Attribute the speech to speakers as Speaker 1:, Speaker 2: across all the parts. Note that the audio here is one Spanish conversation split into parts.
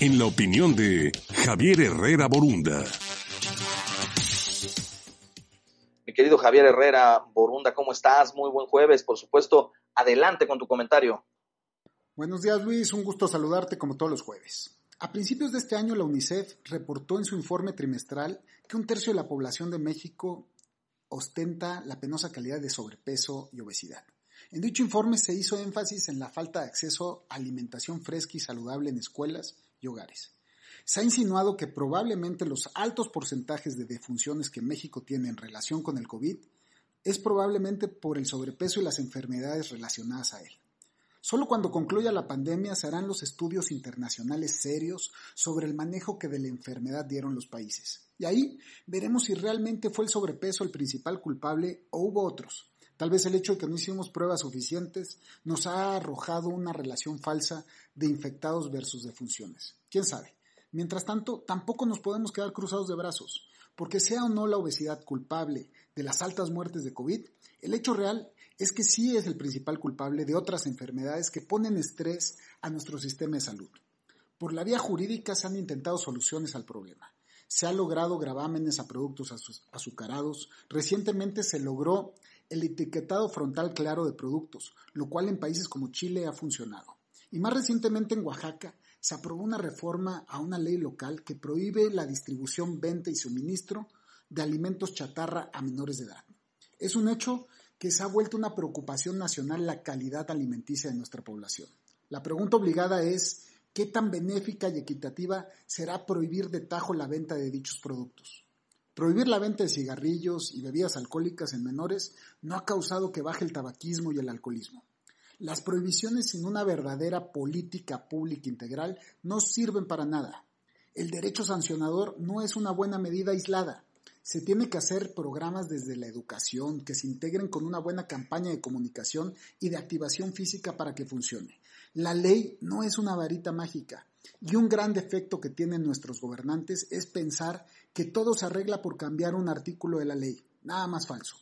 Speaker 1: en la opinión de Javier Herrera Borunda.
Speaker 2: Mi querido Javier Herrera Borunda, ¿cómo estás? Muy buen jueves, por supuesto. Adelante con tu comentario.
Speaker 3: Buenos días, Luis. Un gusto saludarte como todos los jueves. A principios de este año, la UNICEF reportó en su informe trimestral que un tercio de la población de México ostenta la penosa calidad de sobrepeso y obesidad. En dicho informe se hizo énfasis en la falta de acceso a alimentación fresca y saludable en escuelas y hogares. Se ha insinuado que probablemente los altos porcentajes de defunciones que México tiene en relación con el COVID es probablemente por el sobrepeso y las enfermedades relacionadas a él. Solo cuando concluya la pandemia se harán los estudios internacionales serios sobre el manejo que de la enfermedad dieron los países. Y ahí veremos si realmente fue el sobrepeso el principal culpable o hubo otros. Tal vez el hecho de que no hicimos pruebas suficientes nos ha arrojado una relación falsa de infectados versus defunciones. ¿Quién sabe? Mientras tanto, tampoco nos podemos quedar cruzados de brazos, porque sea o no la obesidad culpable de las altas muertes de COVID, el hecho real es que sí es el principal culpable de otras enfermedades que ponen estrés a nuestro sistema de salud. Por la vía jurídica se han intentado soluciones al problema. Se ha logrado gravámenes a productos azucarados. Recientemente se logró el etiquetado frontal claro de productos, lo cual en países como Chile ha funcionado. Y más recientemente en Oaxaca se aprobó una reforma a una ley local que prohíbe la distribución, venta y suministro de alimentos chatarra a menores de edad. Es un hecho que se ha vuelto una preocupación nacional la calidad alimenticia de nuestra población. La pregunta obligada es, ¿qué tan benéfica y equitativa será prohibir de tajo la venta de dichos productos? Prohibir la venta de cigarrillos y bebidas alcohólicas en menores no ha causado que baje el tabaquismo y el alcoholismo. Las prohibiciones sin una verdadera política pública integral no sirven para nada. El derecho sancionador no es una buena medida aislada. Se tiene que hacer programas desde la educación que se integren con una buena campaña de comunicación y de activación física para que funcione. La ley no es una varita mágica y un gran defecto que tienen nuestros gobernantes es pensar que todo se arregla por cambiar un artículo de la ley. Nada más falso.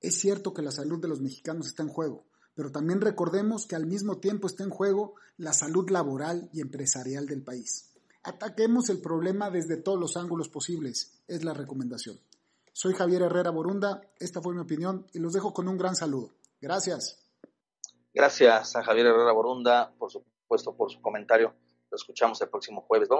Speaker 3: Es cierto que la salud de los mexicanos está en juego, pero también recordemos que al mismo tiempo está en juego la salud laboral y empresarial del país. Ataquemos el problema desde todos los ángulos posibles, es la recomendación. Soy Javier Herrera Borunda, esta fue mi opinión y los dejo con un gran saludo. Gracias.
Speaker 2: Gracias a Javier Herrera Borunda, por supuesto, por su comentario. Lo escuchamos el próximo jueves. Vamos